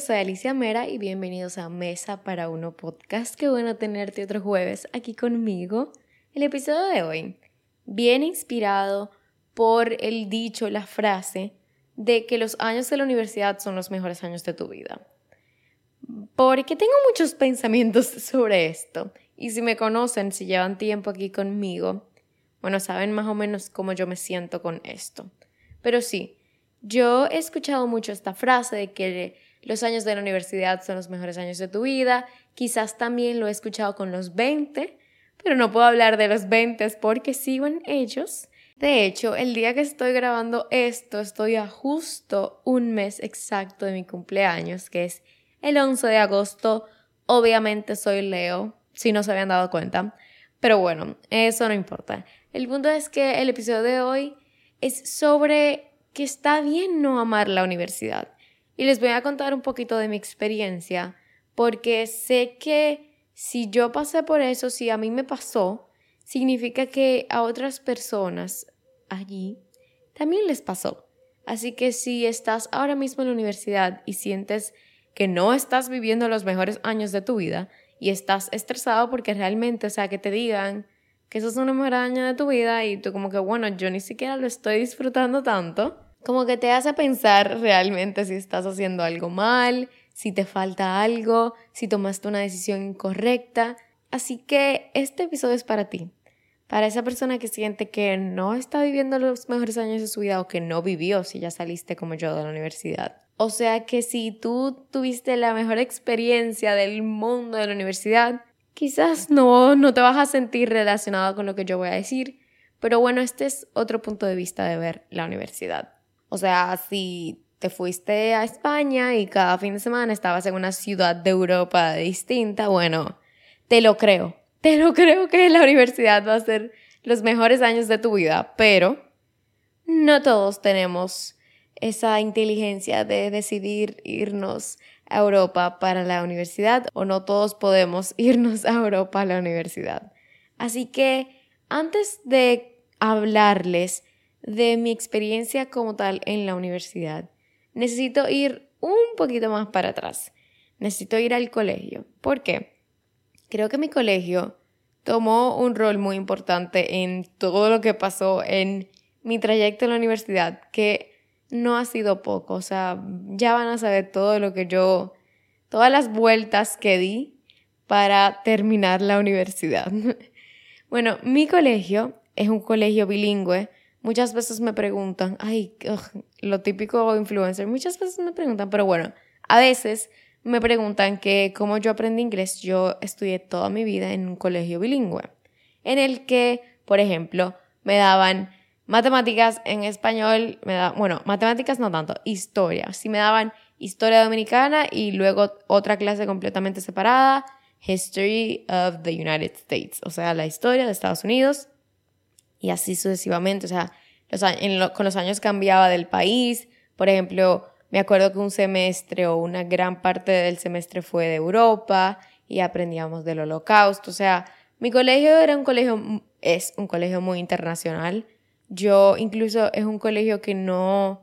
soy Alicia Mera y bienvenidos a Mesa para Uno Podcast. Qué bueno tenerte otro jueves aquí conmigo. El episodio de hoy viene inspirado por el dicho, la frase de que los años de la universidad son los mejores años de tu vida. Porque tengo muchos pensamientos sobre esto. Y si me conocen, si llevan tiempo aquí conmigo, bueno, saben más o menos cómo yo me siento con esto. Pero sí, yo he escuchado mucho esta frase de que los años de la universidad son los mejores años de tu vida. Quizás también lo he escuchado con los 20, pero no puedo hablar de los 20 porque sigo en ellos. De hecho, el día que estoy grabando esto, estoy a justo un mes exacto de mi cumpleaños, que es el 11 de agosto. Obviamente soy Leo, si no se habían dado cuenta. Pero bueno, eso no importa. El punto es que el episodio de hoy es sobre que está bien no amar la universidad. Y les voy a contar un poquito de mi experiencia, porque sé que si yo pasé por eso, si a mí me pasó, significa que a otras personas allí también les pasó. Así que si estás ahora mismo en la universidad y sientes que no estás viviendo los mejores años de tu vida y estás estresado porque realmente, o sea, que te digan que esos son los mejores años de tu vida y tú como que, bueno, yo ni siquiera lo estoy disfrutando tanto, como que te hace pensar realmente si estás haciendo algo mal, si te falta algo, si tomaste una decisión incorrecta. Así que este episodio es para ti, para esa persona que siente que no está viviendo los mejores años de su vida o que no vivió si ya saliste como yo de la universidad. O sea que si tú tuviste la mejor experiencia del mundo de la universidad, quizás no, no te vas a sentir relacionado con lo que yo voy a decir, pero bueno, este es otro punto de vista de ver la universidad. O sea, si te fuiste a España y cada fin de semana estabas en una ciudad de Europa distinta, bueno, te lo creo. Te lo creo que la universidad va a ser los mejores años de tu vida, pero no todos tenemos esa inteligencia de decidir irnos a Europa para la universidad o no todos podemos irnos a Europa a la universidad. Así que antes de hablarles de mi experiencia como tal en la universidad, necesito ir un poquito más para atrás. Necesito ir al colegio. ¿Por qué? Creo que mi colegio tomó un rol muy importante en todo lo que pasó en mi trayecto en la universidad, que no ha sido poco. O sea, ya van a saber todo lo que yo, todas las vueltas que di para terminar la universidad. bueno, mi colegio es un colegio bilingüe Muchas veces me preguntan, ay, lo típico influencer, muchas veces me preguntan, pero bueno, a veces me preguntan que como yo aprendí inglés, yo estudié toda mi vida en un colegio bilingüe, en el que, por ejemplo, me daban matemáticas en español, me da, bueno, matemáticas no tanto, historia, sí me daban historia dominicana y luego otra clase completamente separada, History of the United States, o sea, la historia de Estados Unidos y así sucesivamente. O sea, con los años cambiaba del país. Por ejemplo, me acuerdo que un semestre o una gran parte del semestre fue de Europa y aprendíamos del holocausto. O sea, mi colegio era un colegio, es un colegio muy internacional. Yo incluso es un colegio que no,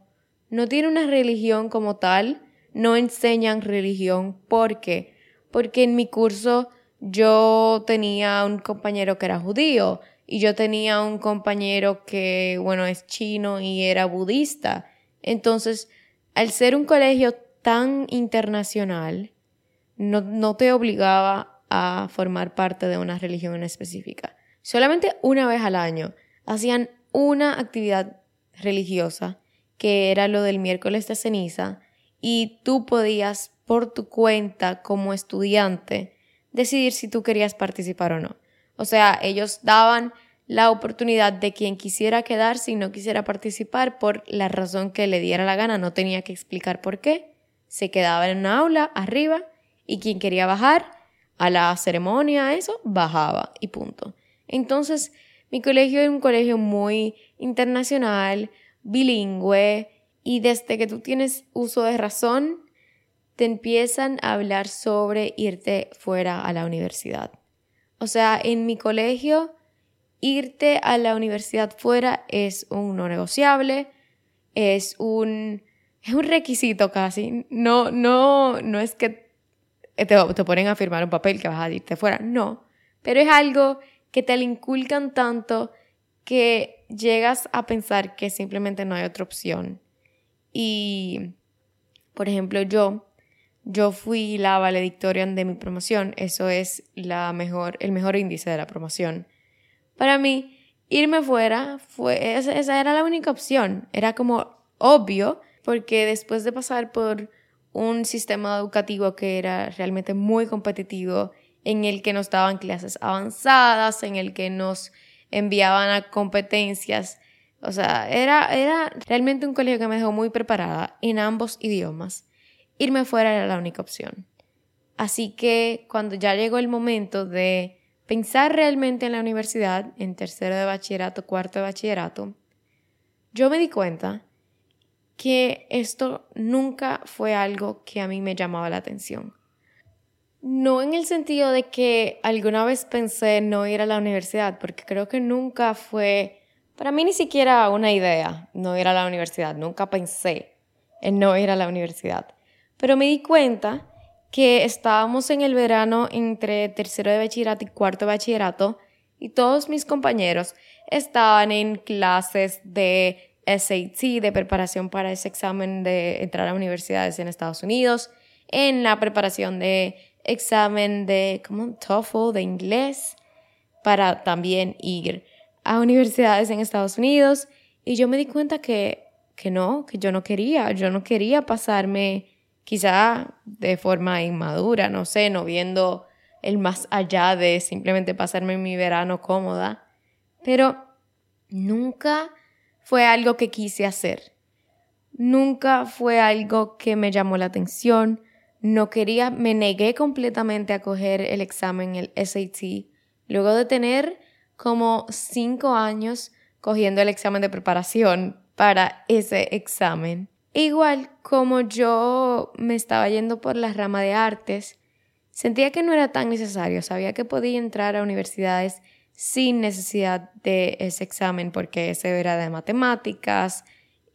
no tiene una religión como tal, no enseñan religión. ¿Por qué? Porque en mi curso yo tenía un compañero que era judío y yo tenía un compañero que, bueno, es chino y era budista. Entonces, al ser un colegio tan internacional, no, no te obligaba a formar parte de una religión en específica. Solamente una vez al año hacían una actividad religiosa, que era lo del miércoles de ceniza, y tú podías por tu cuenta como estudiante decidir si tú querías participar o no. O sea, ellos daban la oportunidad de quien quisiera quedarse y no quisiera participar por la razón que le diera la gana, no tenía que explicar por qué. Se quedaba en una aula arriba y quien quería bajar a la ceremonia, eso, bajaba y punto. Entonces, mi colegio es un colegio muy internacional, bilingüe, y desde que tú tienes uso de razón, te empiezan a hablar sobre irte fuera a la universidad. O sea, en mi colegio, irte a la universidad fuera es un no negociable, es un es un requisito casi. No, no, no es que te, te ponen a firmar un papel que vas a irte fuera, no. Pero es algo que te le inculcan tanto que llegas a pensar que simplemente no hay otra opción. Y, por ejemplo, yo, yo fui la valedictorian de mi promoción. Eso es la mejor, el mejor índice de la promoción. Para mí, irme fuera, fue, esa era la única opción. Era como obvio, porque después de pasar por un sistema educativo que era realmente muy competitivo, en el que nos daban clases avanzadas, en el que nos enviaban a competencias. O sea, era, era realmente un colegio que me dejó muy preparada en ambos idiomas. Irme fuera era la única opción. Así que cuando ya llegó el momento de pensar realmente en la universidad, en tercero de bachillerato, cuarto de bachillerato, yo me di cuenta que esto nunca fue algo que a mí me llamaba la atención. No en el sentido de que alguna vez pensé no ir a la universidad, porque creo que nunca fue, para mí ni siquiera una idea no ir a la universidad, nunca pensé en no ir a la universidad. Pero me di cuenta que estábamos en el verano entre tercero de bachillerato y cuarto de bachillerato y todos mis compañeros estaban en clases de SAT, de preparación para ese examen de entrar a universidades en Estados Unidos, en la preparación de examen de como TOEFL de inglés para también ir a universidades en Estados Unidos. Y yo me di cuenta que, que no, que yo no quería, yo no quería pasarme quizá de forma inmadura, no sé, no viendo el más allá de simplemente pasarme mi verano cómoda, pero nunca fue algo que quise hacer. Nunca fue algo que me llamó la atención, no quería, me negué completamente a coger el examen, el SAT, luego de tener como cinco años cogiendo el examen de preparación para ese examen. Igual como yo me estaba yendo por la rama de artes, sentía que no era tan necesario, sabía que podía entrar a universidades sin necesidad de ese examen porque ese era de matemáticas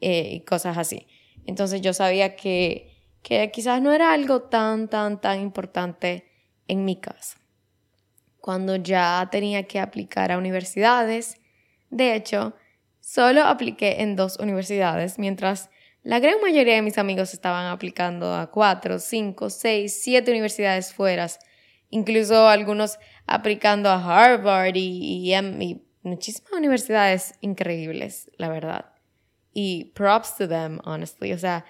eh, y cosas así. Entonces yo sabía que que quizás no era algo tan, tan, tan importante en mi casa. Cuando ya tenía que aplicar a universidades, de hecho, solo apliqué en dos universidades, mientras la gran mayoría de mis amigos estaban aplicando a cuatro, cinco, seis, siete universidades fuera, incluso algunos aplicando a Harvard y, y muchísimas universidades increíbles, la verdad. Y props to them, honestly. O sea,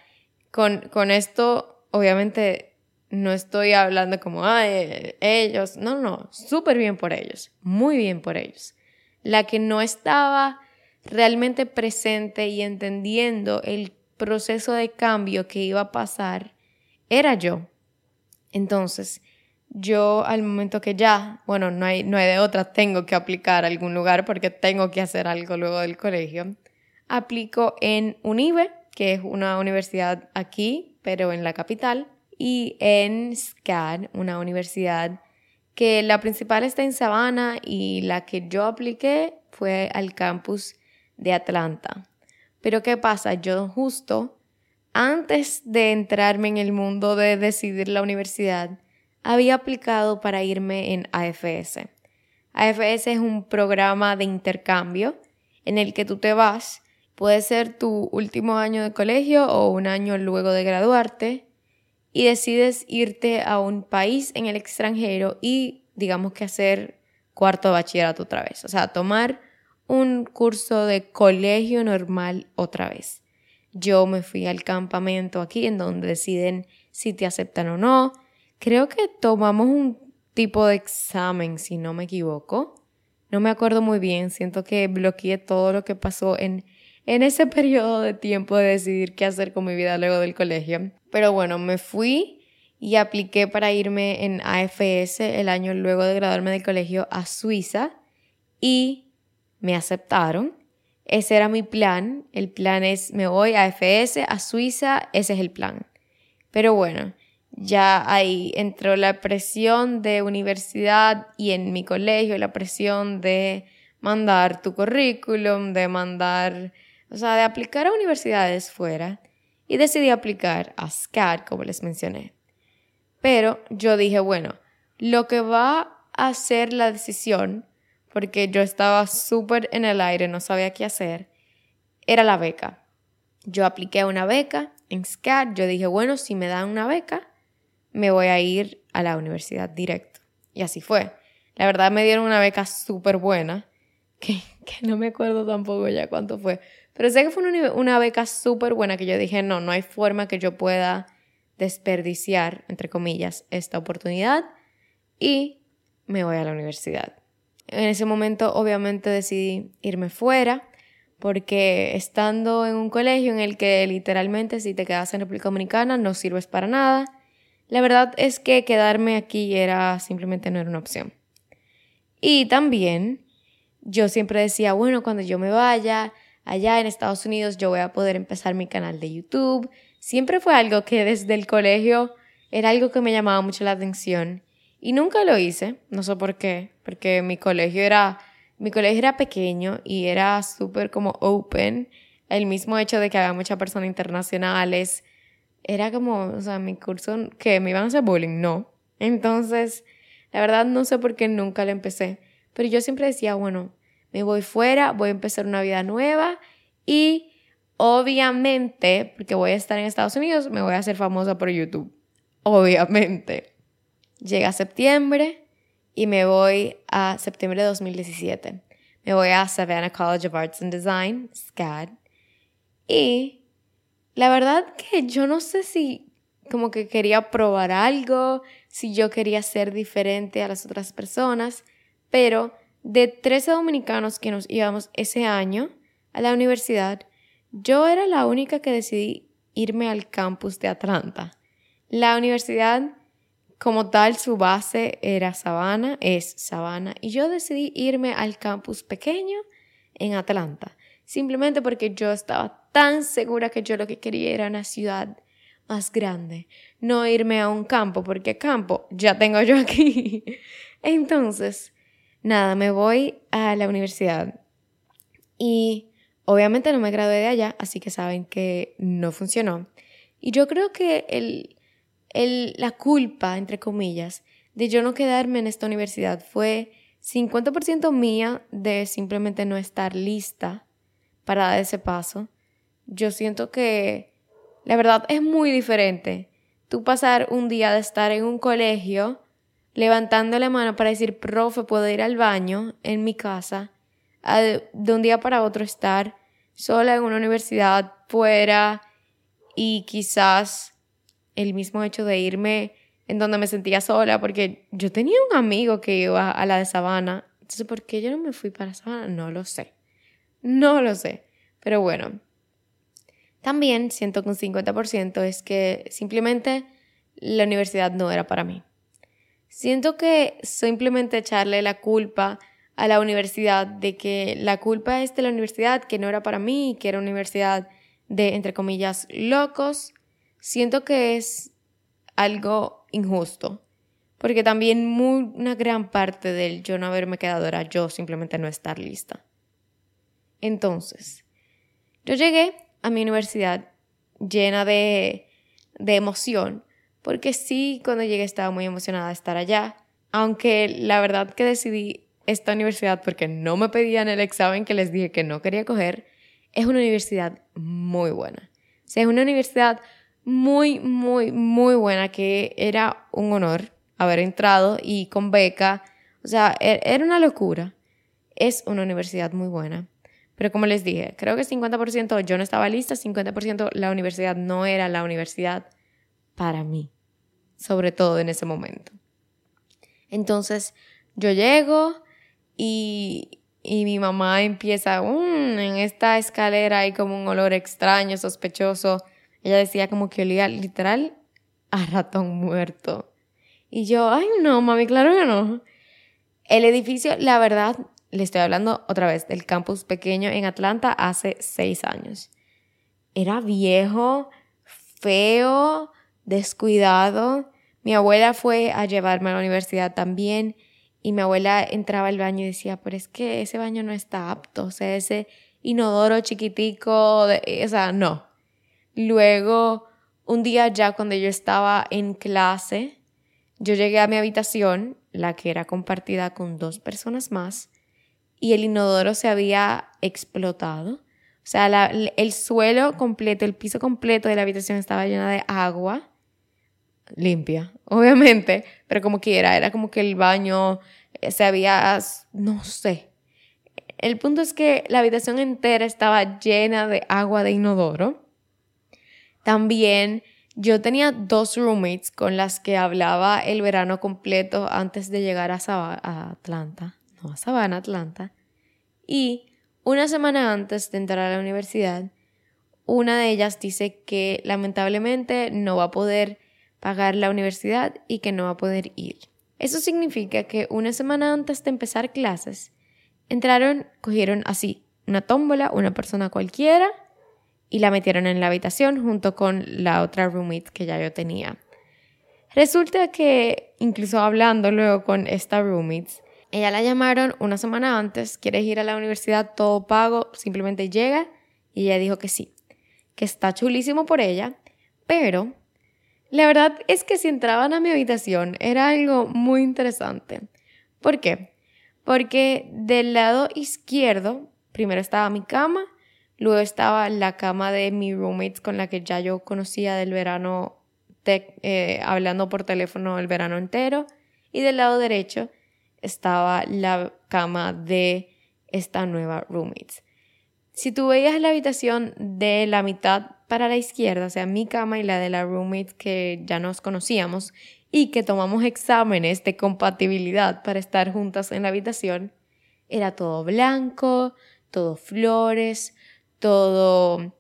con, esto, obviamente, no estoy hablando como, ay, ellos, no, no, súper bien por ellos, muy bien por ellos. La que no estaba realmente presente y entendiendo el proceso de cambio que iba a pasar era yo. Entonces, yo al momento que ya, bueno, no hay, no hay de otra, tengo que aplicar a algún lugar porque tengo que hacer algo luego del colegio, aplico en UNIBE, que es una universidad aquí, pero en la capital, y en SCAD, una universidad que la principal está en Savannah y la que yo apliqué fue al campus de Atlanta. Pero ¿qué pasa? Yo justo antes de entrarme en el mundo de decidir la universidad, había aplicado para irme en AFS. AFS es un programa de intercambio en el que tú te vas Puede ser tu último año de colegio o un año luego de graduarte y decides irte a un país en el extranjero y digamos que hacer cuarto de bachillerato otra vez. O sea, tomar un curso de colegio normal otra vez. Yo me fui al campamento aquí en donde deciden si te aceptan o no. Creo que tomamos un tipo de examen, si no me equivoco. No me acuerdo muy bien, siento que bloqueé todo lo que pasó en en ese periodo de tiempo de decidir qué hacer con mi vida luego del colegio. Pero bueno, me fui y apliqué para irme en AFS el año luego de graduarme del colegio a Suiza y me aceptaron. Ese era mi plan. El plan es me voy a AFS, a Suiza, ese es el plan. Pero bueno, ya ahí entró la presión de universidad y en mi colegio la presión de mandar tu currículum, de mandar o sea, de aplicar a universidades fuera. y decidí aplicar a SCAD, como les mencioné. Pero yo dije, bueno, lo que va a hacer la decisión, porque yo estaba súper en el aire, no sabía qué hacer, era la beca. Yo apliqué una beca en SCAD, yo dije, bueno, si me dan una beca, me voy a ir a la universidad directo. Y así fue. La verdad me dieron una beca súper buena, que, que, no me acuerdo tampoco ya cuánto fue, pero sé que fue una, una beca súper buena que yo dije, no, no hay forma que yo pueda desperdiciar, entre comillas, esta oportunidad y me voy a la universidad. En ese momento obviamente decidí irme fuera porque estando en un colegio en el que literalmente si te quedas en República Dominicana no sirves para nada, la verdad es que quedarme aquí era simplemente no era una opción. Y también yo siempre decía, bueno, cuando yo me vaya allá en Estados Unidos yo voy a poder empezar mi canal de YouTube. Siempre fue algo que desde el colegio era algo que me llamaba mucho la atención y nunca lo hice, no sé por qué, porque mi colegio era mi colegio era pequeño y era súper como open. El mismo hecho de que había muchas personas internacionales. Era como, o sea, mi curso, que me iban a hacer bullying, no. Entonces, la verdad no sé por qué nunca lo empecé. Pero yo siempre decía, bueno, me voy fuera, voy a empezar una vida nueva y obviamente, porque voy a estar en Estados Unidos, me voy a hacer famosa por YouTube. Obviamente. Llega septiembre, y me voy a septiembre de 2017. Me voy a Savannah College of Arts and Design, SCAD. Y la verdad que yo no sé si como que quería probar algo, si yo quería ser diferente a las otras personas, pero de 13 dominicanos que nos íbamos ese año a la universidad, yo era la única que decidí irme al campus de Atlanta. La universidad como tal, su base era Savannah, es Savannah, y yo decidí irme al campus pequeño en Atlanta, simplemente porque yo estaba tan segura que yo lo que quería era una ciudad más grande, no irme a un campo, porque campo ya tengo yo aquí. Entonces, nada, me voy a la universidad y obviamente no me gradué de allá, así que saben que no funcionó. Y yo creo que el, el, la culpa, entre comillas, de yo no quedarme en esta universidad fue 50% mía de simplemente no estar lista para dar ese paso. Yo siento que la verdad es muy diferente tú pasar un día de estar en un colegio levantando la mano para decir, profe, puedo ir al baño en mi casa, de un día para otro estar sola en una universidad fuera y quizás el mismo hecho de irme en donde me sentía sola, porque yo tenía un amigo que iba a la de Sabana. Entonces, ¿por qué yo no me fui para Sabana? No lo sé. No lo sé. Pero bueno, también siento que un 50% es que simplemente la universidad no era para mí. Siento que simplemente echarle la culpa a la universidad de que la culpa es de la universidad, que no era para mí, que era una universidad de, entre comillas, locos, siento que es algo injusto, porque también muy, una gran parte del yo no haberme quedado era yo simplemente no estar lista. Entonces, yo llegué a mi universidad llena de, de emoción, porque sí, cuando llegué estaba muy emocionada de estar allá, aunque la verdad que decidí esta universidad porque no me pedían el examen que les dije que no quería coger, es una universidad muy buena. O sea, es una universidad muy, muy, muy buena, que era un honor haber entrado y con beca. O sea, e-, era una locura. Es una universidad muy buena. Pero como les dije, creo que 50% yo no estaba lista, 50% la universidad no era la universidad para mí, sobre todo en ese momento. Entonces, yo llego y, y mi mamá empieza, mm, en esta escalera hay como un olor extraño, sospechoso ella decía como que olía literal a ratón muerto. Y yo, ay no, mami, claro que no. El edificio, la verdad, le estoy hablando otra vez del campus pequeño en Atlanta hace seis años. Era viejo, feo, descuidado. Mi abuela fue a llevarme a la universidad también y mi abuela entraba al baño y decía, pero es que ese baño no está apto, o sea, ese inodoro chiquitico, o sea, no. Luego, un día ya cuando yo estaba en clase, yo llegué a mi habitación, la que era compartida con dos personas más, y el inodoro se había explotado. O sea, el suelo completo, el piso completo de la habitación estaba llena de agua limpia, obviamente, pero como quiera, era como que el baño eh, se había, no sé. El punto es que la habitación entera estaba llena de agua de inodoro. También yo tenía dos roommates con las que hablaba el verano completo antes de llegar a, a Atlanta, no a Savannah, Atlanta. Y una semana antes de entrar a la universidad, una de ellas dice que lamentablemente no va a poder pagar la universidad y que no va a poder ir. Eso significa que una semana antes de empezar clases, entraron, cogieron así una tómbola, una persona cualquiera, y la metieron en la habitación junto con la otra roommate que ya yo tenía. Resulta que, incluso hablando luego con esta roommate, ella la llamaron una semana antes, quieres ir a la universidad todo pago, simplemente llega, y ella dijo que sí, que está chulísimo por ella, pero la verdad es que si entraban a mi habitación era algo muy interesante. ¿Por qué? Porque del lado izquierdo, primero estaba mi cama, luego estaba la cama de mi roommate con la que ya yo conocía del verano, eh, hablando por teléfono el verano entero, y del lado derecho estaba la cama de esta nueva roommate. Si tú veías la habitación de la mitad para la izquierda, o sea, mi cama y la de la roommate que ya nos conocíamos y que tomamos exámenes de compatibilidad para estar juntas en la habitación, era todo blanco, todo flores, todo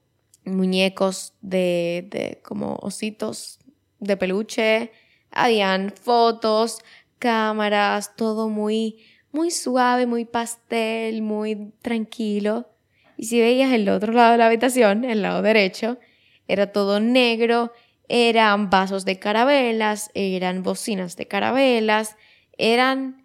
muñecos de, de como ositos de peluche, habían fotos, cámaras, todo muy muy suave, muy pastel, muy tranquilo. Y si veías el otro lado de la habitación, el lado derecho, era todo negro, eran vasos de carabelas, eran bocinas de carabelas, eran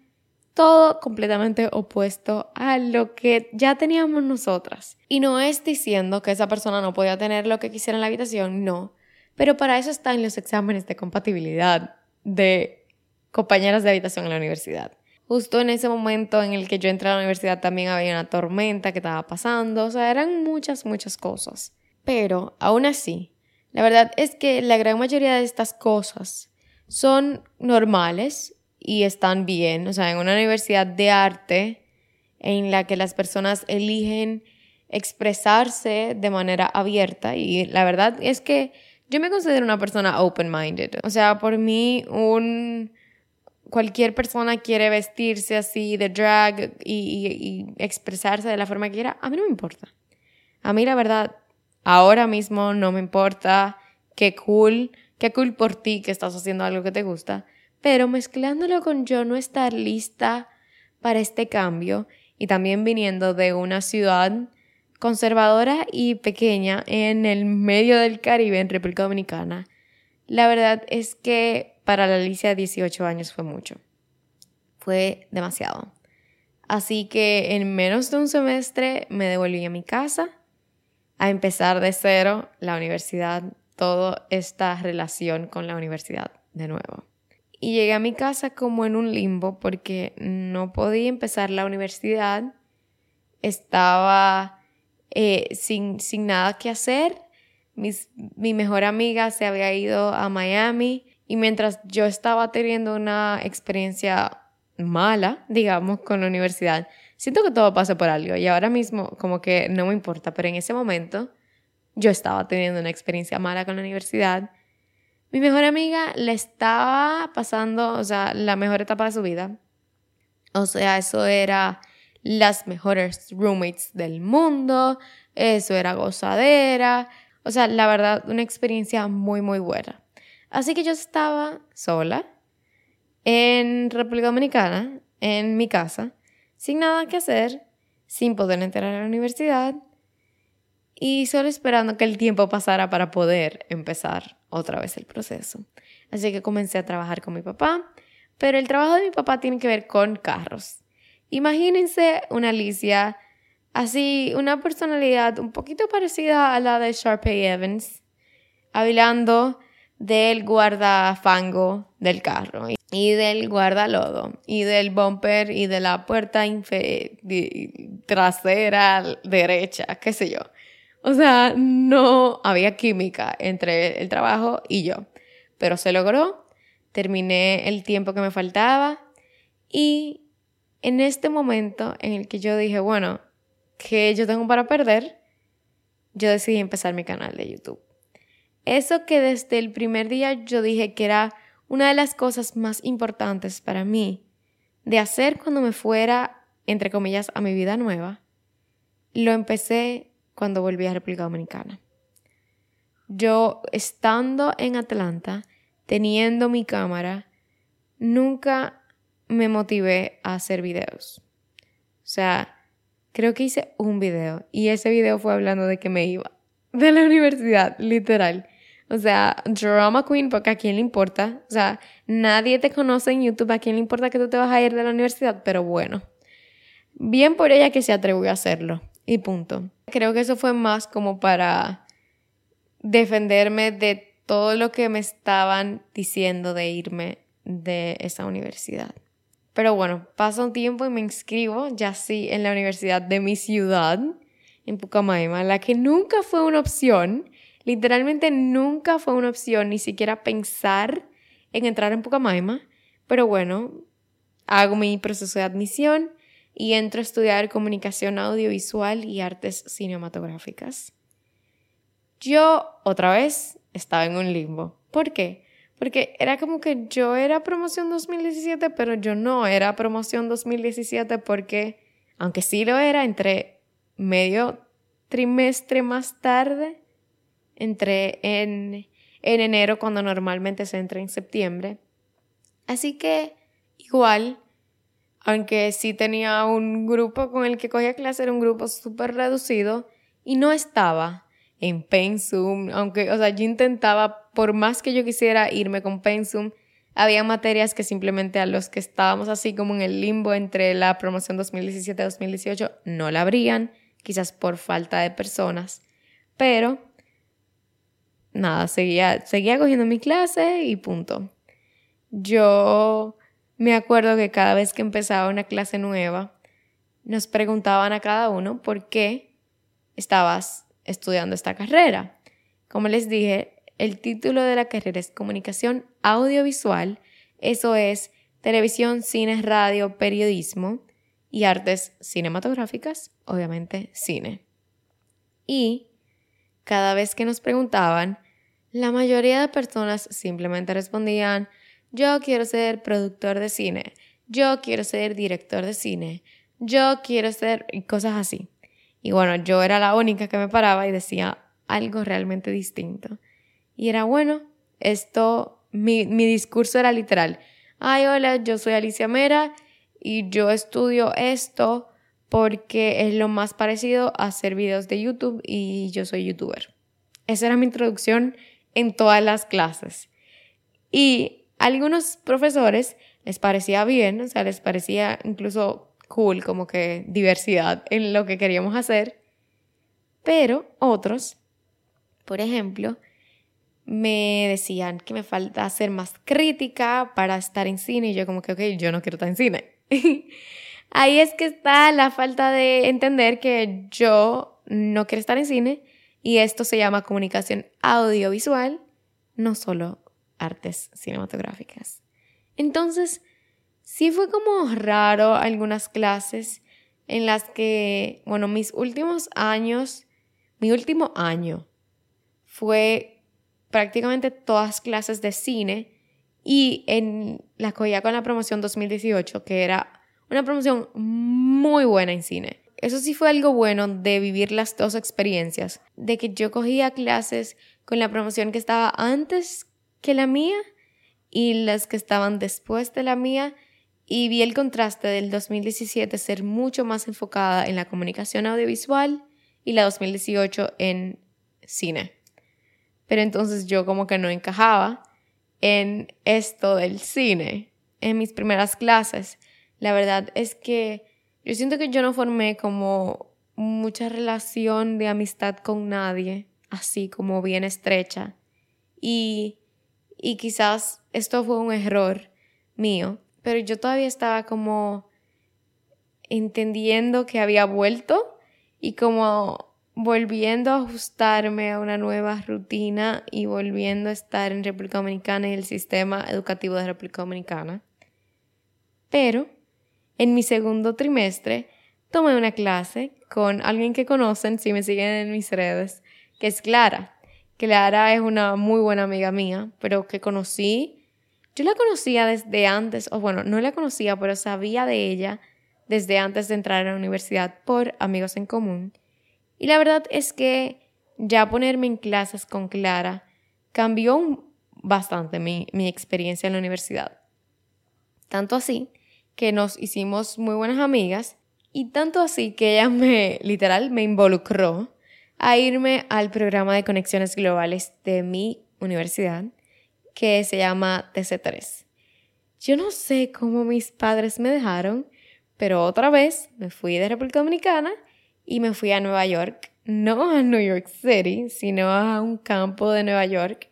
todo completamente opuesto a lo que ya teníamos nosotras. Y no es diciendo que esa persona no podía tener lo que quisiera en la habitación, no. Pero para eso están los exámenes de compatibilidad de compañeras de habitación en la universidad. Justo en ese momento en el que yo entré a la universidad también había una tormenta que estaba pasando, o sea, eran muchas, muchas cosas. Pero, aún así, la verdad es que la gran mayoría de estas cosas son normales y están bien, o sea, en una universidad de arte en la que las personas eligen expresarse de manera abierta y la verdad es que yo me considero una persona open-minded, o sea, por mí un cualquier persona quiere vestirse así de drag y, expresarse de la forma que quiera, a mí no me importa. A mí la verdad, ahora mismo no me importa, qué cool, qué cool por ti que estás haciendo algo que te gusta, pero mezclándolo con yo no estar lista para este cambio y también viniendo de una ciudad conservadora y pequeña en el medio del Caribe, en República Dominicana, la verdad es que para la Alicia 18 años fue mucho. Fue demasiado. Así que en menos de un semestre me devolví a mi casa a empezar de cero la universidad, toda esta relación con la universidad de nuevo. Y llegué a mi casa como en un limbo porque no podía empezar la universidad, estaba eh, sin, sin nada que hacer. mi mejor amiga se había ido a Miami y mientras yo estaba teniendo una experiencia mala, digamos, con la universidad, siento que todo pasa por algo y ahora mismo como que no me importa, pero en ese momento yo estaba teniendo una experiencia mala con la universidad. Mi mejor amiga le estaba pasando, o sea, la mejor etapa de su vida. O sea, eso era las mejores roommates del mundo, eso era gozadera, o sea, la verdad, una experiencia muy, muy buena. Así que yo estaba sola en República Dominicana, en mi casa, sin nada que hacer, sin poder entrar a la universidad y solo esperando que el tiempo pasara para poder empezar otra vez el proceso. Así que comencé a trabajar con mi papá, pero el trabajo de mi papá tiene que ver con carros. Imagínense una Alicia así, una personalidad un poquito parecida a la de Sharpay Evans, hablando del guardafango del carro y del guardalodo y del bumper y de la puerta trasera derecha, qué sé yo. O sea, no había química entre el trabajo y yo, pero se logró, terminé el tiempo que me faltaba y en este momento en el que yo dije, bueno, ¿qué yo tengo para perder? Yo decidí empezar mi canal de YouTube. Eso que desde el primer día yo dije que era una de las cosas más importantes para mí de hacer cuando me fuera, entre comillas, a mi vida nueva, lo empecé cuando volví a República Dominicana. Yo, estando en Atlanta, teniendo mi cámara, nunca me motivé a hacer videos. O sea, creo que hice un video y ese video fue hablando de que me iba de la universidad, literal. O sea, drama queen, porque a quién le importa. O sea, nadie te conoce en YouTube, a quién le importa que tú te vas a ir de la universidad, pero bueno. Bien por ella que se atrevió a hacerlo. Y punto. Creo que eso fue más como para defenderme de todo lo que me estaban diciendo de irme de esa universidad. Pero bueno, pasa un tiempo y me inscribo ya sí en la universidad de mi ciudad, en Pucamaima, la que nunca fue una opción Literalmente nunca fue una opción ni siquiera pensar en entrar en Pucamaima, pero bueno, hago mi proceso de admisión y entro a estudiar comunicación audiovisual y artes cinematográficas. Yo otra vez estaba en un limbo. ¿Por qué? Porque era como que yo era promoción 2017, pero yo no era promoción 2017 porque, aunque sí lo era, entre medio trimestre más tarde entré en, en enero cuando normalmente se entra en septiembre. Así que igual, aunque sí tenía un grupo con el que cogía clase, era un grupo súper reducido y no estaba en Pensum, aunque, o sea, yo intentaba, por más que yo quisiera irme con Pensum, había materias que simplemente a los que estábamos así como en el limbo entre la promoción 2017-2018 no la abrían, quizás por falta de personas, pero nada, seguía, seguía cogiendo mi clase y punto. Yo me acuerdo que cada vez que empezaba una clase nueva, nos preguntaban a cada uno por qué estabas estudiando esta carrera. Como les dije, el título de la carrera es Comunicación Audiovisual, eso es televisión, cine, radio, periodismo y artes cinematográficas, obviamente cine. Y cada vez que nos preguntaban, la mayoría de personas simplemente respondían, yo quiero ser productor de cine, yo quiero ser director de cine, yo quiero ser cosas así. Y bueno, yo era la única que me paraba y decía algo realmente distinto. Y era bueno, esto, mi, mi discurso era literal. Ay, hola, yo soy Alicia Mera y yo estudio esto porque es lo más parecido a hacer videos de YouTube y yo soy youtuber. Esa era mi introducción en todas las clases. Y algunos profesores les parecía bien, o sea, les parecía incluso cool, como que diversidad en lo que queríamos hacer, pero otros, por ejemplo, me decían que me falta hacer más crítica para estar en cine y yo como que, ok, yo no quiero estar en cine. Ahí es que está la falta de entender que yo no quiero estar en cine y esto se llama comunicación audiovisual, no solo artes cinematográficas. Entonces, sí fue como raro algunas clases en las que, bueno, mis últimos años, mi último año fue prácticamente todas clases de cine y en la cogía con la promoción 2018, que era una promoción muy buena en cine. Eso sí fue algo bueno de vivir las dos experiencias, de que yo cogía clases con la promoción que estaba antes que la mía y las que estaban después de la mía y vi el contraste del 2017 ser mucho más enfocada en la comunicación audiovisual y la 2018 en cine. Pero entonces yo como que no encajaba en esto del cine en mis primeras clases. La verdad es que yo siento que yo no formé como mucha relación de amistad con nadie, así como bien estrecha, y, y quizás esto fue un error mío, pero yo todavía estaba como entendiendo que había vuelto y como volviendo a ajustarme a una nueva rutina y volviendo a estar en República Dominicana y el sistema educativo de República Dominicana. Pero en mi segundo trimestre tomé una clase con alguien que conocen si me siguen en mis redes, que es Clara. Clara es una muy buena amiga mía, pero que conocí, yo la conocía desde antes, o bueno, no la conocía, pero sabía de ella desde antes de entrar a la universidad por amigos en común. Y la verdad es que ya ponerme en clases con Clara cambió bastante mi, mi experiencia en la universidad. Tanto así que nos hicimos muy buenas amigas y tanto así que ella me, literal, me involucró a irme al programa de conexiones globales de mi universidad, que se llama TC3. Yo no sé cómo mis padres me dejaron, pero otra vez me fui de República Dominicana y me fui a Nueva York, no a New York City, sino a un campo de Nueva York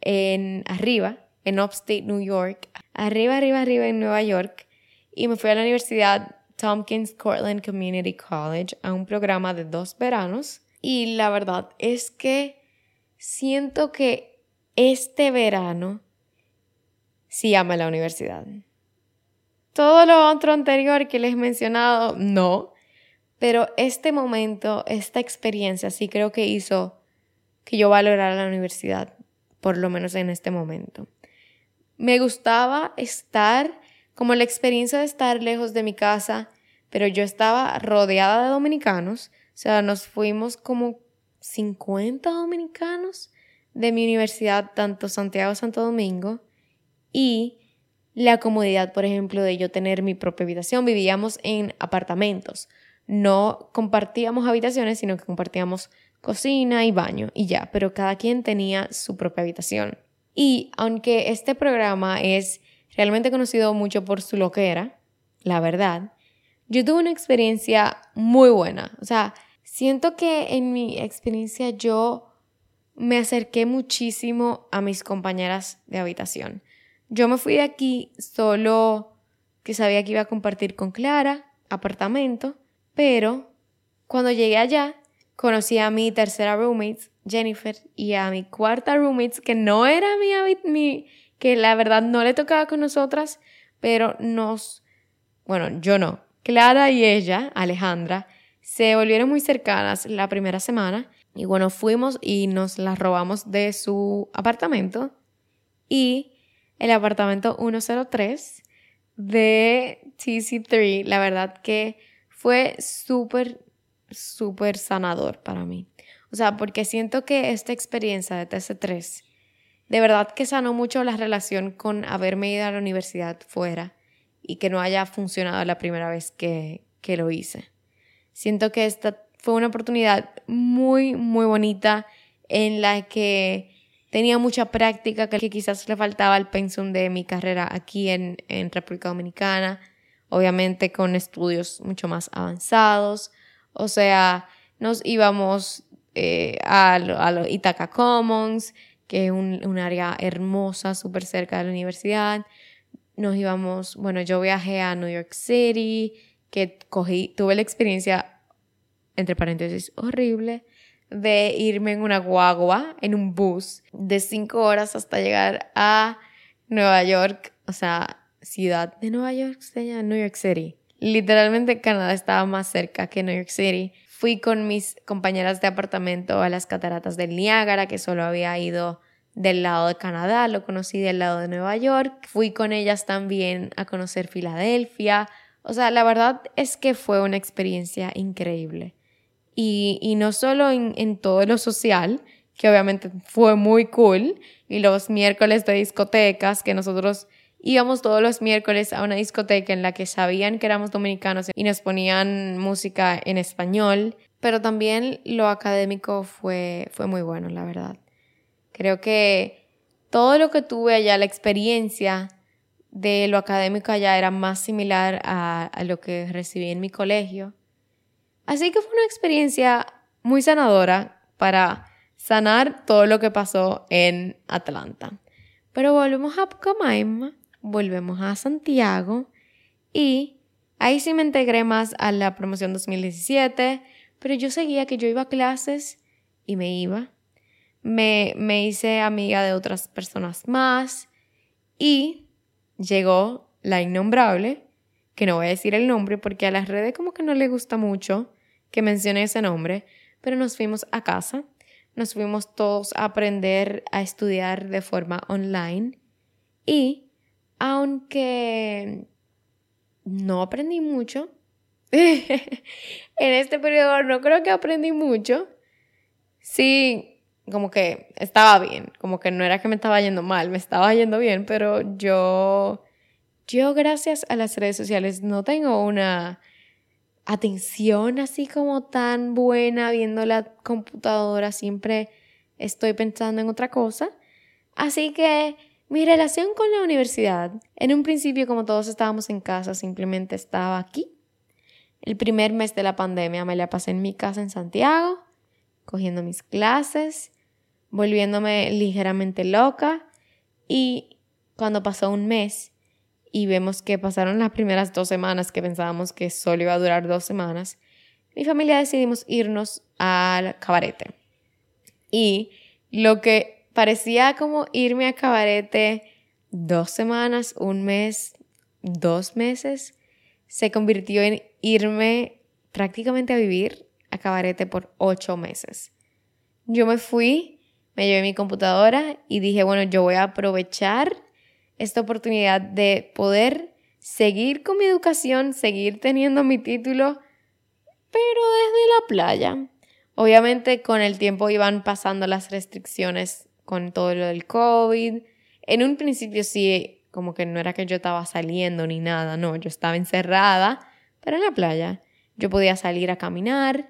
en arriba, en Upstate New York, arriba, arriba, arriba en Nueva York, y me fui a la Universidad Tompkins Cortland Community College a un programa de dos veranos y la verdad es que siento que este verano sí ama la universidad. Todo lo otro anterior que les he mencionado, no. Pero este momento, esta experiencia sí creo que hizo que yo valorara la universidad, por lo menos en este momento. Me gustaba estar, como la experiencia de estar lejos de mi casa, pero yo estaba rodeada de dominicanos, sea, nos fuimos como 50 dominicanos de mi universidad, tanto Santiago Santo Domingo, y la comodidad, por ejemplo, de yo tener mi propia habitación. Vivíamos en apartamentos. No compartíamos habitaciones, sino que compartíamos cocina y baño y ya, pero cada quien tenía su propia habitación. Y aunque este programa es realmente conocido mucho por su loquera, la verdad, yo tuve una experiencia muy buena. O sea, siento que en mi experiencia yo me acerqué muchísimo a mis compañeras de habitación. Yo me fui de aquí solo que sabía que iba a compartir con Clara apartamento, pero cuando llegué allá conocí a mi tercera roommate, Jennifer, y a mi cuarta roommate, que no era mi, mi que la verdad no le tocaba con nosotras, pero nos, bueno, yo no, Clara y ella, Alejandra, se volvieron muy cercanas la primera semana y bueno, fuimos y nos las robamos de su apartamento y el apartamento 103 de TC3, la verdad que fue súper, súper sanador para mí. O sea, porque siento que esta experiencia de TC3 de verdad que sanó mucho la relación con haberme ido a la universidad fuera y que no haya funcionado la primera vez que, que lo hice. Siento que esta fue una oportunidad muy, muy bonita en la que tenía mucha práctica que quizás le faltaba al pensum de mi carrera aquí en, en República Dominicana, obviamente con estudios mucho más avanzados, o sea, nos íbamos eh, a, a los Ithaca Commons, que es un, un área hermosa, súper cerca de la universidad. Nos íbamos, bueno, yo viajé a New York City, que cogí, tuve la experiencia, entre paréntesis, horrible, de irme en una guagua, en un bus, de cinco horas hasta llegar a Nueva York, o sea, ciudad de Nueva York, se llama New York City. Literalmente Canadá estaba más cerca que New York City. Fui con mis compañeras de apartamento a las cataratas del Niágara, que solo había ido del lado de Canadá, lo conocí del lado de Nueva York. Fui con ellas también a conocer Filadelfia. O sea, la verdad es que fue una experiencia increíble. Y, no solo en, todo lo social, que obviamente fue muy cool, y los miércoles de discotecas, que nosotros íbamos todos los miércoles a una discoteca en la que sabían que éramos dominicanos y nos ponían música en español, pero también lo académico fue, fue muy bueno, la verdad. Creo que todo lo que tuve allá, la experiencia de lo académico allá era más similar a, a lo que recibí en mi colegio Así que fue una experiencia muy sanadora para sanar todo lo que pasó en Atlanta. Pero volvemos a Pucamaima, volvemos a Santiago y ahí sí me integré más a la promoción 2017, pero yo seguía que yo iba a clases y me iba. Me, me hice amiga de otras personas más y llegó la innombrable, que no voy a decir el nombre porque a las redes como que no le gusta mucho que mencione ese nombre, pero nos fuimos a casa, nos fuimos todos a aprender a estudiar de forma online y aunque no aprendí mucho, en este periodo no creo que aprendí mucho, sí, como que estaba bien, como que no era que me estaba yendo mal, me estaba yendo bien, pero yo, yo gracias a las redes sociales no tengo una atención así como tan buena viendo la computadora, siempre estoy pensando en otra cosa. Así que mi relación con la universidad, en un principio como todos estábamos en casa, simplemente estaba aquí. El primer mes de la pandemia me la pasé en mi casa en Santiago, cogiendo mis clases, volviéndome ligeramente loca y cuando pasó un mes y vemos que pasaron las primeras dos semanas que pensábamos que solo iba a durar dos semanas, mi familia decidimos irnos al cabarete. Y lo que parecía como irme a cabarete dos semanas, un mes, dos meses, se convirtió en irme prácticamente a vivir a cabarete por ocho meses. Yo me fui, me llevé mi computadora y dije, bueno, yo voy a aprovechar esta oportunidad de poder seguir con mi educación, seguir teniendo mi título, pero desde la playa. Obviamente con el tiempo iban pasando las restricciones con todo lo del COVID. En un principio sí, como que no era que yo estaba saliendo ni nada, no, yo estaba encerrada, pero en la playa. Yo podía salir a caminar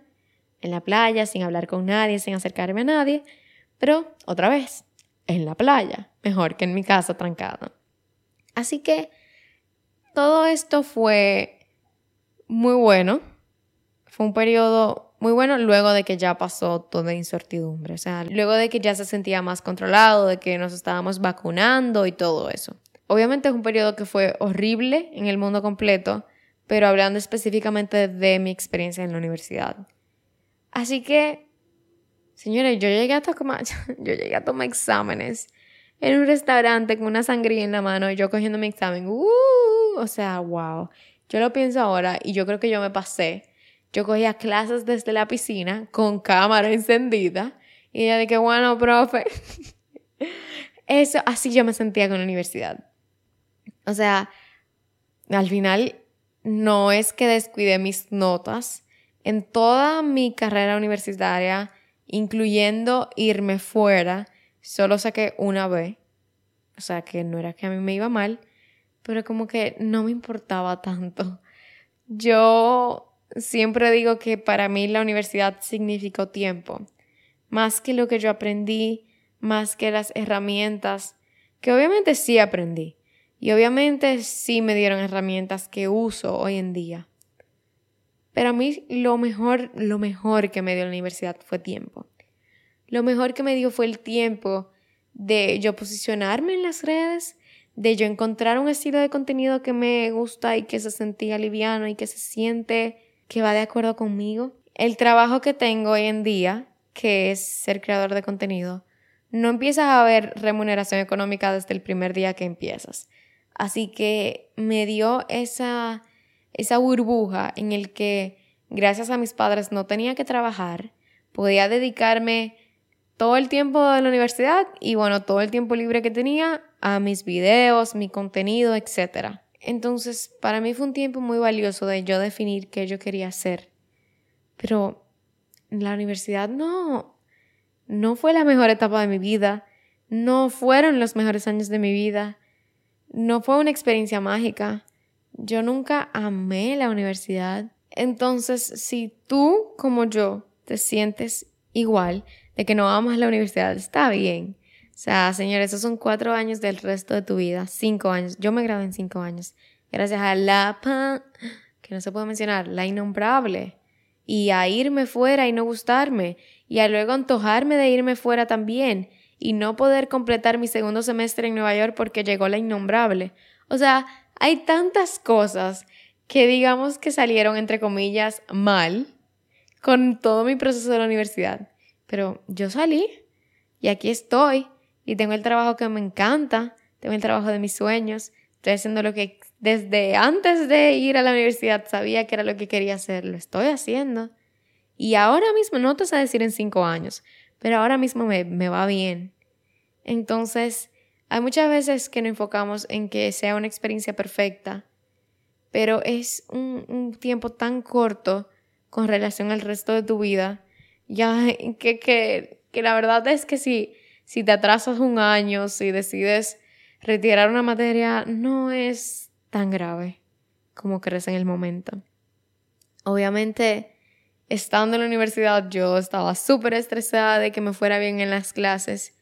en la playa sin hablar con nadie, sin acercarme a nadie, pero otra vez, en la playa, mejor que en mi casa trancada. Así que todo esto fue muy bueno. Fue un periodo muy bueno luego de que ya pasó toda incertidumbre, o sea, luego de que ya se sentía más controlado, de que nos estábamos vacunando y todo eso. Obviamente es un periodo que fue horrible en el mundo completo, pero hablando específicamente de mi experiencia en la universidad. Así que Señores, yo llegué a tomar, yo llegué a tomar exámenes en un restaurante con una sangría en la mano y yo cogiendo mi examen. Uh, o sea, wow. Yo lo pienso ahora y yo creo que yo me pasé. Yo cogía clases desde la piscina con cámara encendida y ya dije, bueno, profe. Eso, así yo me sentía con la universidad. O sea, al final no es que descuide mis notas. En toda mi carrera universitaria incluyendo irme fuera, solo saqué una vez. O sea, que no era que a mí me iba mal, pero como que no me importaba tanto. Yo siempre digo que para mí la universidad significó tiempo, más que lo que yo aprendí, más que las herramientas, que obviamente sí aprendí, y obviamente sí me dieron herramientas que uso hoy en día. Pero a mí lo mejor, lo mejor que me dio la universidad fue tiempo. Lo mejor que me dio fue el tiempo de yo posicionarme en las redes, de yo encontrar un estilo de contenido que me gusta y que se sentía liviano y que se siente que va de acuerdo conmigo. El trabajo que tengo hoy en día, que es ser creador de contenido, no empiezas a ver remuneración económica desde el primer día que empiezas. Así que me dio esa esa burbuja en el que gracias a mis padres no tenía que trabajar, podía dedicarme todo el tiempo de la universidad y bueno, todo el tiempo libre que tenía a mis videos, mi contenido, etc. Entonces, para mí fue un tiempo muy valioso de yo definir qué yo quería hacer. Pero la universidad no, no fue la mejor etapa de mi vida, no fueron los mejores años de mi vida, no fue una experiencia mágica. Yo nunca amé la universidad. Entonces, si tú como yo te sientes igual de que no amas la universidad, está bien. O sea, señores, esos son cuatro años del resto de tu vida, cinco años. Yo me gradué en cinco años. Gracias a la, que no se puede mencionar, la innombrable. y a irme fuera y no gustarme, y a luego antojarme de irme fuera también, y no poder completar mi segundo semestre en Nueva York porque llegó la innombrable. O sea, hay tantas cosas que digamos que salieron entre comillas mal con todo mi proceso de la universidad. Pero yo salí y aquí estoy y tengo el trabajo que me encanta, tengo el trabajo de mis sueños, estoy haciendo lo que desde antes de ir a la universidad sabía que era lo que quería hacer, lo estoy haciendo. Y ahora mismo, no te sé decir en cinco años, pero ahora mismo me, me va bien. Entonces, hay muchas veces que nos enfocamos en que sea una experiencia perfecta, pero es un, tiempo tan corto con relación al resto de tu vida, ya que, que, que la verdad es que si, si te atrasas un año, si decides retirar una materia, no es tan grave como crees en el momento. Obviamente, estando en la universidad, yo estaba súper estresada de que me fuera bien en las clases.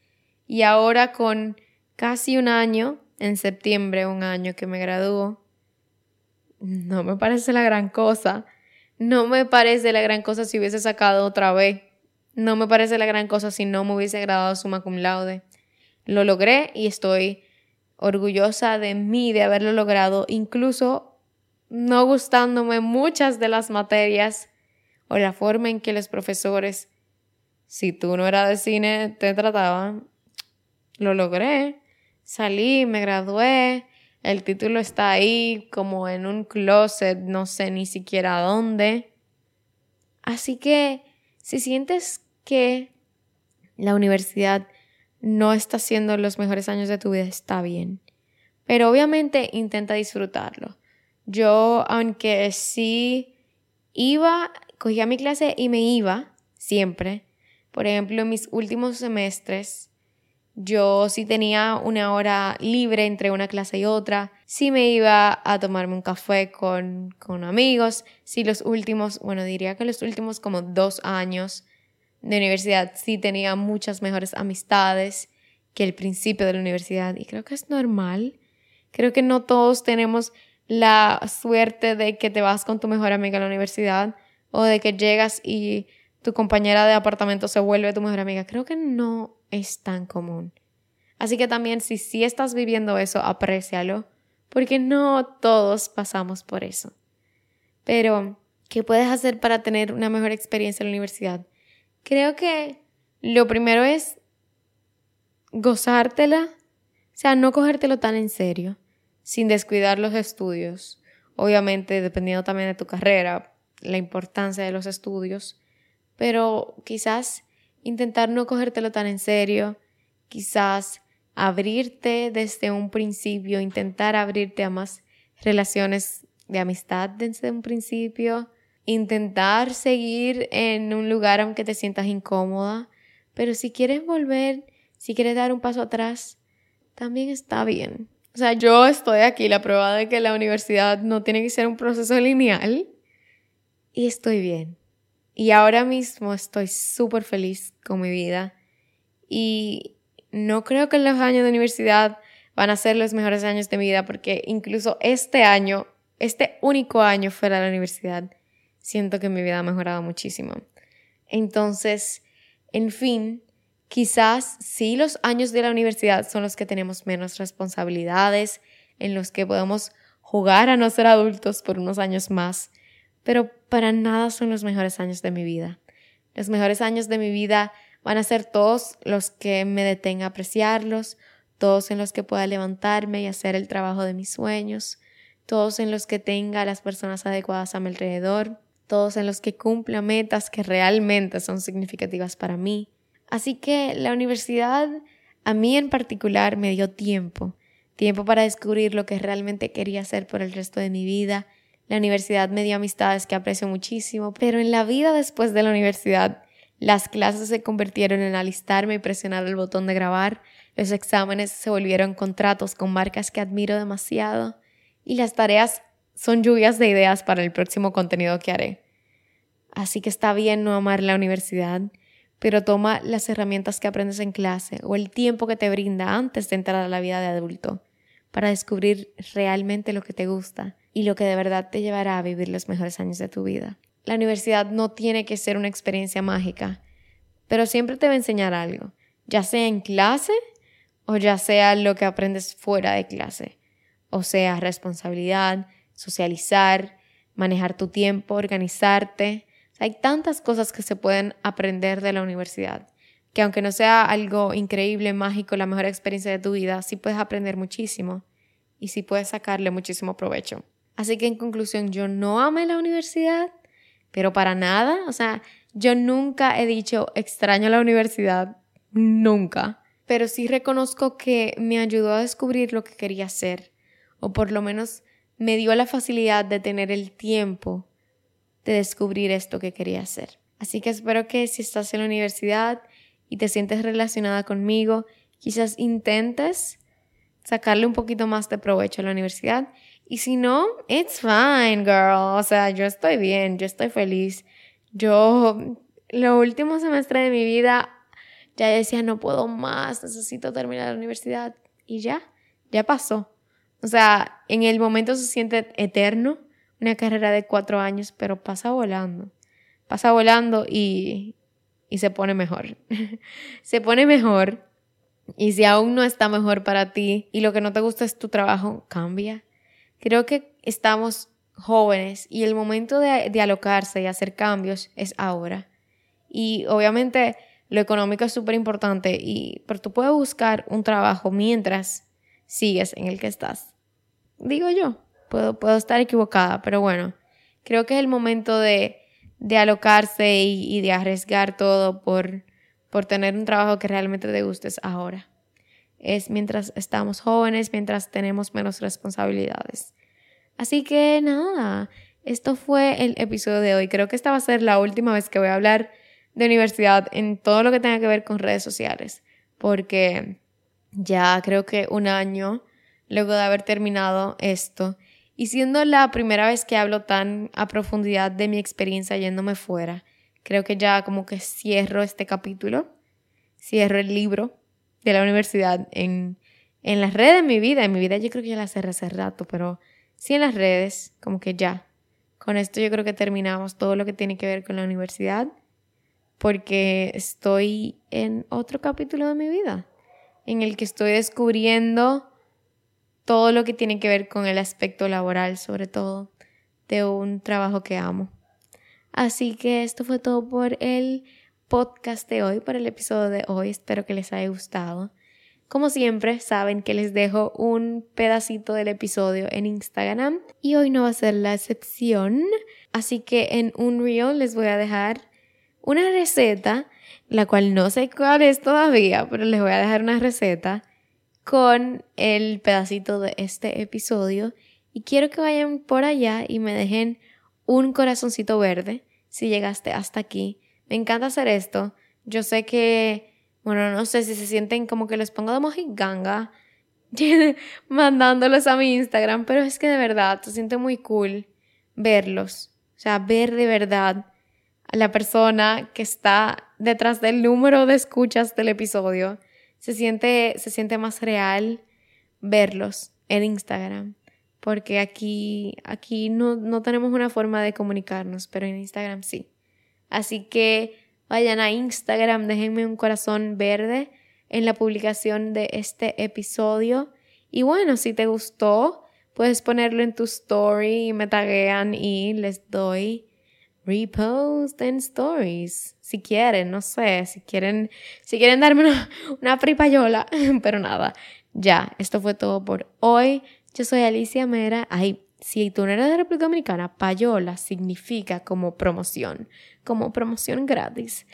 Y ahora con casi un año, en septiembre, un año que me graduó, no me parece la gran cosa. No me parece la gran cosa si hubiese sacado otra vez. No me parece la gran cosa si no me hubiese graduado summa cum laude. Lo logré y estoy orgullosa de mí de haberlo logrado, incluso no gustándome muchas de las materias o la forma en que los profesores, si tú no eras de cine, te trataban. Lo logré, salí, me gradué, el título está ahí como en un closet, no sé ni siquiera dónde. Así que si sientes que la universidad no está siendo los mejores años de tu vida, está bien. Pero obviamente intenta disfrutarlo. Yo, aunque sí iba, cogía mi clase y me iba siempre. Por ejemplo, en mis últimos semestres, yo sí tenía una hora libre entre una clase y otra. Sí me iba a tomarme un café con, con amigos. Sí, los últimos, bueno, diría que los últimos como dos años de universidad sí tenía muchas mejores amistades que el principio de la universidad y creo que es normal. Creo que no todos tenemos la suerte de que te vas con tu mejor amiga a la universidad o de que llegas y tu compañera de apartamento se vuelve tu mejor amiga. Creo que no es tan común. Así que también si sí estás viviendo eso, aprécialo, porque no todos pasamos por eso. Pero, ¿qué puedes hacer para tener una mejor experiencia en la universidad? Creo que lo primero es gozártela, o sea, no cogértelo tan en serio, sin descuidar los estudios. Obviamente, dependiendo también de tu carrera, la importancia de los estudios, pero quizás intentar no cogértelo tan en serio, quizás abrirte desde un principio, intentar abrirte a más relaciones de amistad desde un principio, intentar seguir en un lugar aunque te sientas incómoda, pero si quieres volver, si quieres dar un paso atrás, también está bien. O sea, yo estoy aquí, la prueba de que la universidad no tiene que ser un proceso lineal y estoy bien. Y ahora mismo estoy súper feliz con mi vida y no creo que los años de universidad van a ser los mejores años de mi vida porque incluso este año, este único año fuera de la universidad, siento que mi vida ha mejorado muchísimo. Entonces, en fin, quizás sí los años de la universidad son los que tenemos menos responsabilidades, en los que podemos jugar a no ser adultos por unos años más, pero para nada son los mejores años de mi vida. Los mejores años de mi vida van a ser todos los que me detenga a apreciarlos, todos en los que pueda levantarme y hacer el trabajo de mis sueños, todos en los que tenga las personas adecuadas a mi alrededor, todos en los que cumpla metas que realmente son significativas para mí. Así que la universidad a mí en particular me dio tiempo, tiempo para descubrir lo que realmente quería hacer por el resto de mi vida. La universidad me dio amistades que aprecio muchísimo, pero en la vida después de la universidad las clases se convirtieron en alistarme y presionar el botón de grabar, los exámenes se volvieron contratos con marcas que admiro demasiado. Y las tareas son lluvias de ideas para el próximo contenido que haré. Así que está bien no amar la universidad, pero toma las herramientas que aprendes en clase o el tiempo que te brinda antes de entrar a la vida de adulto para descubrir realmente lo que te gusta y lo que de verdad te llevará a vivir los mejores años de tu vida. la universidad no tiene que ser una experiencia mágica, pero siempre te va a enseñar algo, ya sea en clase o ya sea lo que aprendes fuera de clase, o sea, responsabilidad, socializar, manejar tu tiempo, organizarte. Hay tantas cosas que se pueden aprender de la universidad, que aunque no sea algo increíble, mágico, la mejor experiencia de tu vida, sí puedes aprender muchísimo y sí puedes sacarle muchísimo provecho. Así que en conclusión, yo no amé la universidad, pero para nada, o sea, yo nunca he dicho extraño la universidad, nunca, pero sí reconozco que me ayudó a descubrir lo que quería hacer, o por lo menos me dio la facilidad de tener el tiempo de descubrir esto que quería hacer. Así que espero que si estás en la universidad y te sientes relacionada conmigo, quizás intentes sacarle un poquito más de provecho a la universidad y si no, it's fine, girl. O sea, yo estoy bien, yo estoy feliz. Yo, lo último semestre de mi vida, ya decía, no puedo más, necesito terminar la universidad. Y ya, ya pasó. O sea, en el momento se siente eterno, una carrera de cuatro años, pero pasa volando. Pasa volando y, y se pone mejor. se pone mejor. Y si aún no está mejor para ti y lo que no te gusta es tu trabajo, cambia Creo que estamos jóvenes y el momento de, de alocarse y hacer cambios es ahora. Y obviamente lo económico es súper importante, y, pero tú puedes buscar un trabajo mientras sigues en el que estás. Digo yo, puedo, puedo estar equivocada, pero bueno, creo que es el momento de, de alocarse y, y, de arriesgar todo por, por tener un trabajo que realmente te gustes ahora es mientras estamos jóvenes, mientras tenemos menos responsabilidades. Así que nada, esto fue el episodio de hoy. Creo que esta va a ser la última vez que voy a hablar de universidad en todo lo que tenga que ver con redes sociales, porque ya creo que un año luego de haber terminado esto y siendo la primera vez que hablo tan a profundidad de mi experiencia yéndome fuera, creo que ya como que cierro este capítulo, cierro el libro de la universidad en, en las redes de mi vida. En mi vida yo creo que ya la cerré hace rato, pero sí en las redes, como que ya. Con esto yo creo que terminamos todo lo que tiene que ver con la universidad, porque estoy en otro capítulo de mi vida, en el que estoy descubriendo todo lo que tiene que ver con el aspecto laboral, sobre todo, de un trabajo que amo. Así que esto fue todo por el podcast de hoy, por el episodio de hoy. Espero que les haya gustado. Como siempre, saben que les dejo un pedacito del episodio en Instagram y hoy no va a ser la excepción. Así que en un reel les voy a dejar una receta, la cual no sé cuál es todavía, pero les voy a dejar una receta con el pedacito de este episodio y quiero que vayan por allá y me dejen un corazoncito verde si llegaste hasta aquí me encanta hacer esto. Yo sé que, bueno, no sé si se sienten como que les pongo de mojiganga mandándolos a mi Instagram, pero es que de verdad se siente muy cool verlos. O sea, ver de verdad a la persona que está detrás del número de escuchas del episodio. Se siente, se siente más real verlos en Instagram. Porque aquí, aquí no, no tenemos una forma de comunicarnos, pero en Instagram sí. Así que vayan a Instagram, déjenme un corazón verde en la publicación de este episodio. Y bueno, si te gustó, puedes ponerlo en tu story y me taguean y les doy repost en stories. Si quieren, no sé, si quieren, si quieren darme una, una fripayola, pero nada. Ya, esto fue todo por hoy. Yo soy Alicia Mera. Ay, si tú no eres de República Dominicana, payola significa como promoción, como promoción gratis.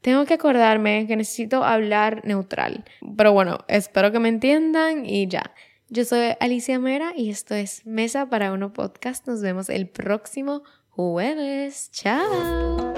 Tengo que acordarme que necesito hablar neutral. Pero bueno, espero que me entiendan y ya. Yo soy Alicia Mera y esto es Mesa para Uno Podcast. Nos vemos el próximo jueves. Chao.